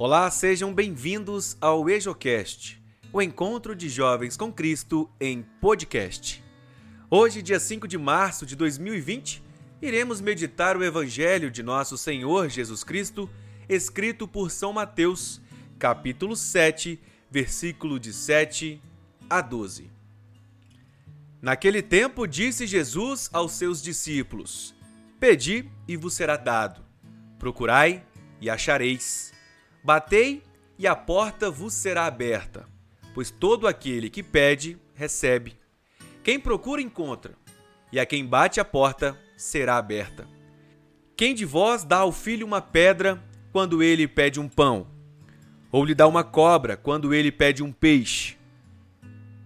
Olá, sejam bem-vindos ao EjoCast, o encontro de jovens com Cristo em podcast. Hoje, dia 5 de março de 2020, iremos meditar o Evangelho de nosso Senhor Jesus Cristo, escrito por São Mateus, capítulo 7, versículo de 7 a 12. Naquele tempo disse Jesus aos seus discípulos: Pedi e vos será dado, procurai e achareis Batei e a porta vos será aberta, pois todo aquele que pede, recebe. Quem procura, encontra, e a quem bate a porta será aberta. Quem de vós dá ao filho uma pedra quando ele pede um pão? Ou lhe dá uma cobra quando ele pede um peixe?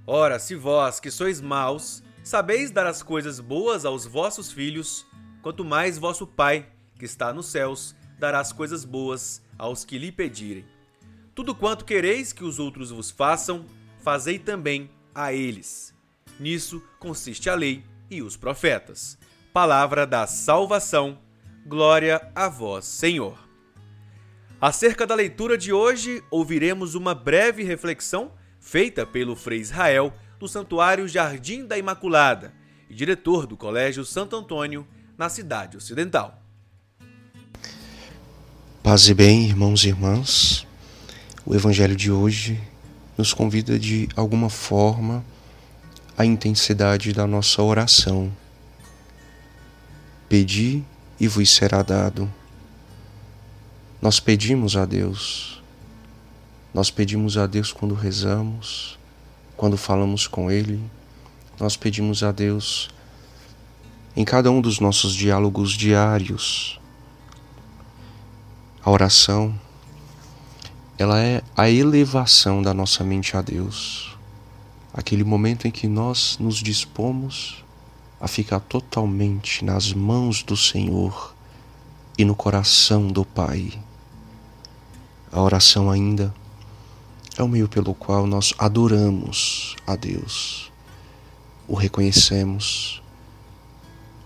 Ora, se vós, que sois maus, sabeis dar as coisas boas aos vossos filhos, quanto mais vosso Pai, que está nos céus, dará as coisas boas aos que lhe pedirem. Tudo quanto quereis que os outros vos façam, fazei também a eles. Nisso consiste a lei e os profetas. Palavra da salvação. Glória a vós, Senhor. Acerca da leitura de hoje, ouviremos uma breve reflexão feita pelo Frei Israel do Santuário Jardim da Imaculada e diretor do Colégio Santo Antônio, na cidade ocidental. Paz e bem, irmãos e irmãs. O Evangelho de hoje nos convida de alguma forma à intensidade da nossa oração. Pedi e vos será dado. Nós pedimos a Deus. Nós pedimos a Deus quando rezamos, quando falamos com Ele. Nós pedimos a Deus em cada um dos nossos diálogos diários a oração, ela é a elevação da nossa mente a Deus. Aquele momento em que nós nos dispomos a ficar totalmente nas mãos do Senhor e no coração do Pai. A oração ainda é o meio pelo qual nós adoramos a Deus, o reconhecemos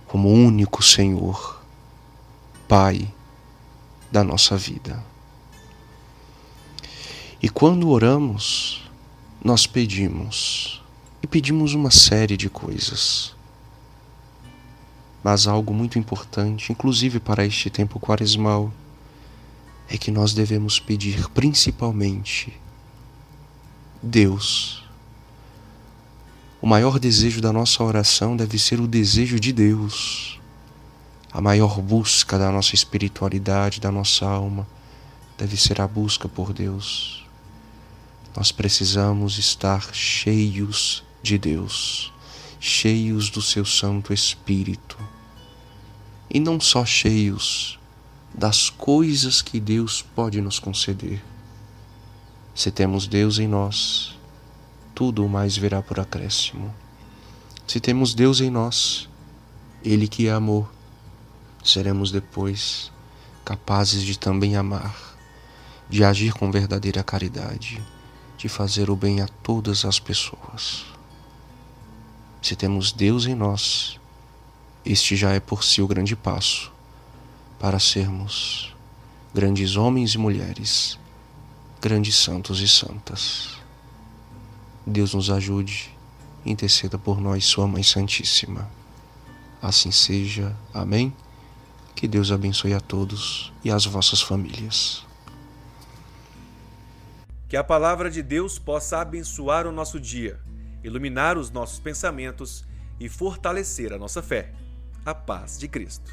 como único Senhor, Pai da nossa vida. E quando oramos, nós pedimos, e pedimos uma série de coisas. Mas algo muito importante, inclusive para este tempo quaresmal, é que nós devemos pedir principalmente Deus. O maior desejo da nossa oração deve ser o desejo de Deus a maior busca da nossa espiritualidade, da nossa alma, deve ser a busca por Deus. Nós precisamos estar cheios de Deus, cheios do seu Santo Espírito. E não só cheios das coisas que Deus pode nos conceder. Se temos Deus em nós, tudo mais virá por acréscimo. Se temos Deus em nós, Ele que é amor, seremos depois capazes de também amar, de agir com verdadeira caridade, de fazer o bem a todas as pessoas. Se temos Deus em nós, este já é por si o grande passo para sermos grandes homens e mulheres, grandes santos e santas. Deus nos ajude, interceda por nós, Sua Mãe Santíssima. Assim seja. Amém. Que Deus abençoe a todos e as vossas famílias. Que a palavra de Deus possa abençoar o nosso dia, iluminar os nossos pensamentos e fortalecer a nossa fé. A paz de Cristo.